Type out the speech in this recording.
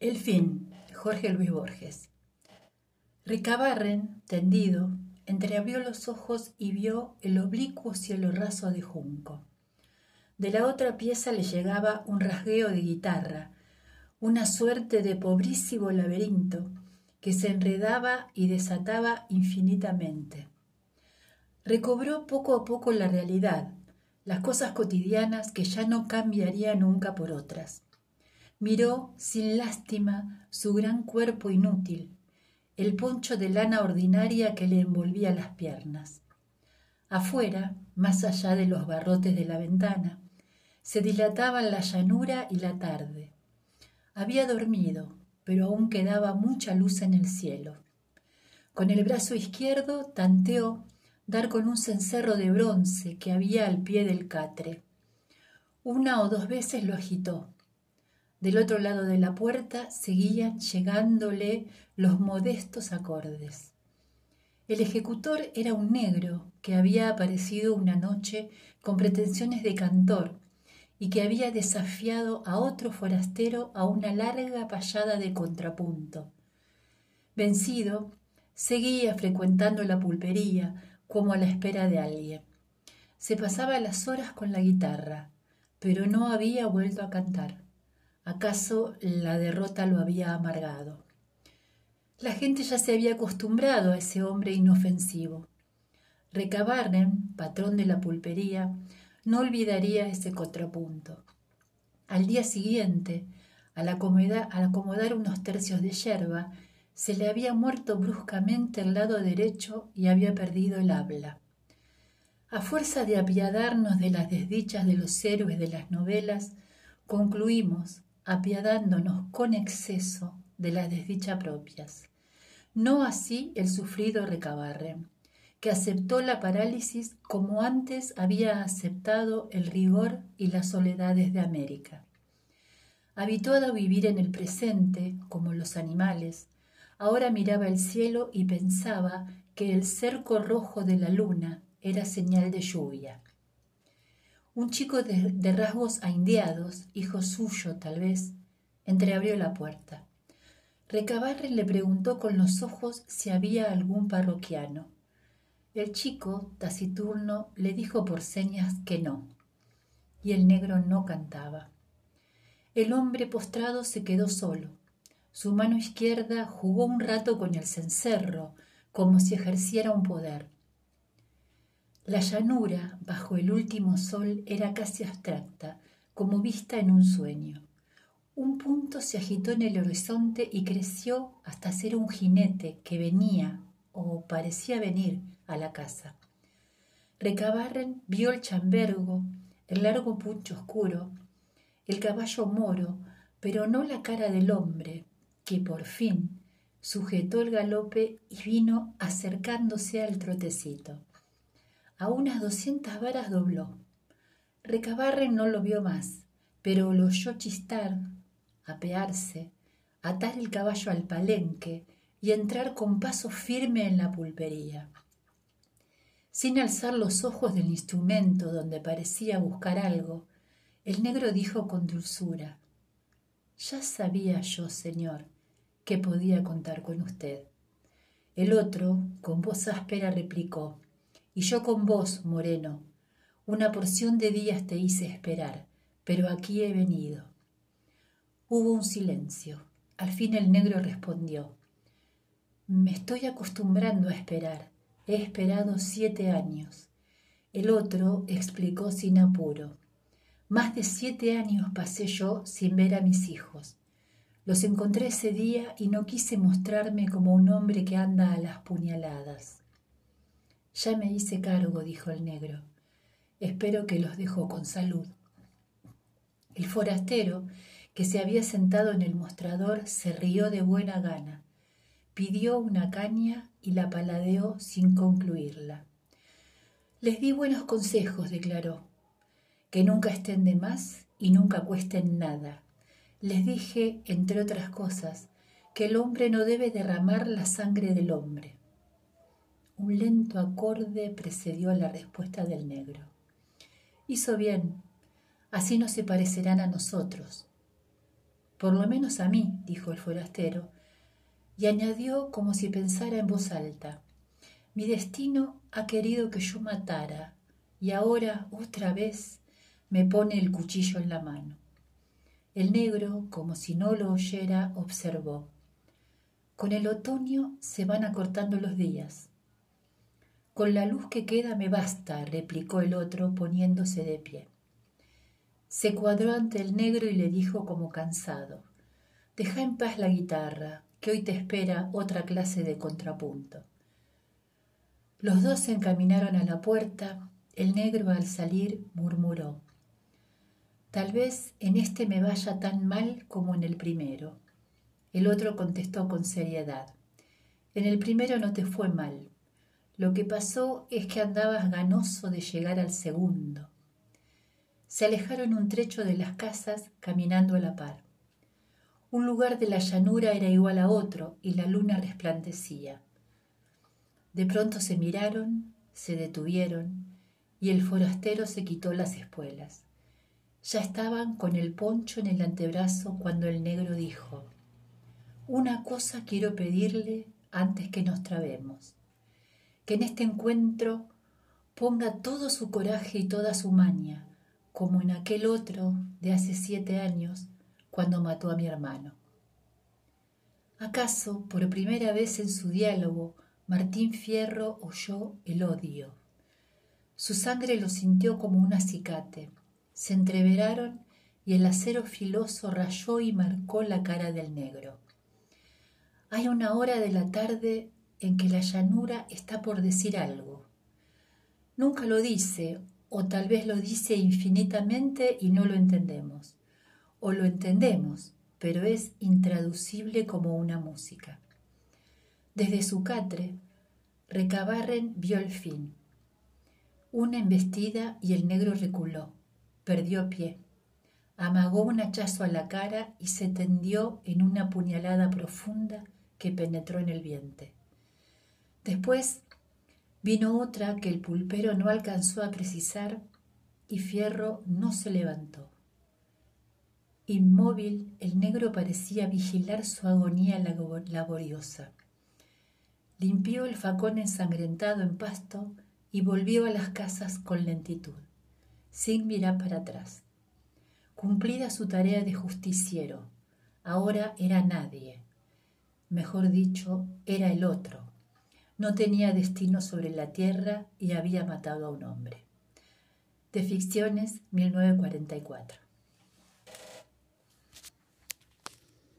El fin, Jorge Luis Borges. Ricabarren, tendido, entreabrió los ojos y vio el oblicuo cielo raso de junco. De la otra pieza le llegaba un rasgueo de guitarra, una suerte de pobrísimo laberinto que se enredaba y desataba infinitamente. Recobró poco a poco la realidad, las cosas cotidianas que ya no cambiaría nunca por otras. Miró sin lástima su gran cuerpo inútil, el poncho de lana ordinaria que le envolvía las piernas. Afuera, más allá de los barrotes de la ventana, se dilataban la llanura y la tarde. Había dormido, pero aún quedaba mucha luz en el cielo. Con el brazo izquierdo tanteó dar con un cencerro de bronce que había al pie del catre. Una o dos veces lo agitó. Del otro lado de la puerta seguían llegándole los modestos acordes. El ejecutor era un negro que había aparecido una noche con pretensiones de cantor y que había desafiado a otro forastero a una larga payada de contrapunto. Vencido, seguía frecuentando la pulpería, como a la espera de alguien. Se pasaba las horas con la guitarra, pero no había vuelto a cantar. ¿Acaso la derrota lo había amargado? La gente ya se había acostumbrado a ese hombre inofensivo. Recabarren, patrón de la pulpería, no olvidaría ese contrapunto. Al día siguiente, al acomodar, al acomodar unos tercios de yerba, se le había muerto bruscamente el lado derecho y había perdido el habla. A fuerza de apiadarnos de las desdichas de los héroes de las novelas, concluimos apiadándonos con exceso de las desdichas propias. No así el sufrido Recabarre, que aceptó la parálisis como antes había aceptado el rigor y las soledades de América. Habituado a vivir en el presente, como los animales, Ahora miraba el cielo y pensaba que el cerco rojo de la luna era señal de lluvia. Un chico de, rasgos aindeados, hijo suyo tal vez, entreabrió la puerta. Recabarre le preguntó con los ojos si había algún parroquiano. El chico, taciturno, le dijo por señas que no, y el negro no cantaba. El hombre postrado se quedó solo su mano izquierda jugó un rato con el cencerro, como si ejerciera un poder. La llanura, bajo el último sol, era casi abstracta, como vista en un sueño. Un punto se agitó en el horizonte y creció hasta ser un jinete que venía, o parecía venir, a la casa. Recabarren vio el chambergo, el largo puncho oscuro, el caballo moro, pero no la cara del hombre, que por fin sujetó el galope y vino acercándose al trotecito. A unas doscientas varas dobló. Recabarren no lo vio más, pero lo oyó chistar, apearse, atar el caballo al palenque y entrar con paso firme en la pulpería. Sin alzar los ojos del instrumento donde parecía buscar algo, el negro dijo con dulzura, Ya sabía yo, señor, que podía contar con usted. El otro, con voz áspera, replicó, y yo con vos, Moreno, una porción de días te hice esperar, pero aquí he venido. Hubo un silencio. Al fin el negro respondió, me estoy acostumbrando a esperar. He esperado siete años. El otro explicó sin apuro. Más de siete años pasé yo sin ver a mis hijos. Los encontré ese día y no quise mostrarme como un hombre que anda a las puñaladas. Ya me hice cargo, dijo el negro. Espero que los dejó con salud. El forastero, que se había sentado en el mostrador, se rió de buena gana. Pidió una caña y la paladeó sin concluirla. Les di buenos consejos, declaró, que nunca estén de más y nunca cuesten nada les dije, entre otras cosas, que el hombre no debe derramar la sangre del hombre. Un lento acorde precedió la respuesta del negro. Hizo bien, así no se parecerán a nosotros. Por lo menos a mí, dijo el forastero, y añadió como si pensara en voz alta, mi destino ha querido que yo matara, y ahora otra vez me pone el cuchillo en la mano. El negro, como si no lo oyera, observó. Con el otoño se van acortando los días. Con la luz que queda me basta, replicó el otro poniéndose de pie. Se cuadró ante el negro y le dijo como cansado, Deja en paz la guitarra, que hoy te espera otra clase de contrapunto. Los dos se encaminaron a la puerta, el negro al salir murmuró, Tal vez en este me vaya tan mal como en el primero. El otro contestó con seriedad, En el primero no te fue mal, lo que pasó es que andabas ganoso de llegar al segundo. Se alejaron un trecho de las casas caminando a la par. Un lugar de la llanura era igual a otro y la luna resplandecía. De pronto se miraron, se detuvieron y el forastero se quitó las espuelas. Ya estaban con el poncho en el antebrazo cuando el negro dijo, Una cosa quiero pedirle antes que nos trabemos que en este encuentro ponga todo su coraje y toda su maña, como en aquel otro de hace siete años, cuando mató a mi hermano. ¿Acaso por primera vez en su diálogo Martín Fierro oyó el odio? Su sangre lo sintió como un acicate. Se entreveraron y el acero filoso rayó y marcó la cara del negro. Hay una hora de la tarde en que la llanura está por decir algo. Nunca lo dice, o tal vez lo dice infinitamente y no lo entendemos. O lo entendemos, pero es intraducible como una música. Desde su catre, Recabarren vio el fin. Una embestida y el negro reculó, perdió pie, amagó un hachazo a la cara y se tendió en una puñalada profunda que penetró en el vientre. Después vino otra que el pulpero no alcanzó a precisar y Fierro no se levantó. Inmóvil, el negro parecía vigilar su agonía laboriosa. Limpió el facón ensangrentado en pasto y volvió a las casas con lentitud, sin mirar para atrás. Cumplida su tarea de justiciero, ahora era nadie. Mejor dicho, era el otro, no tenía destino sobre la tierra y había matado a un hombre. De Ficciones 1944.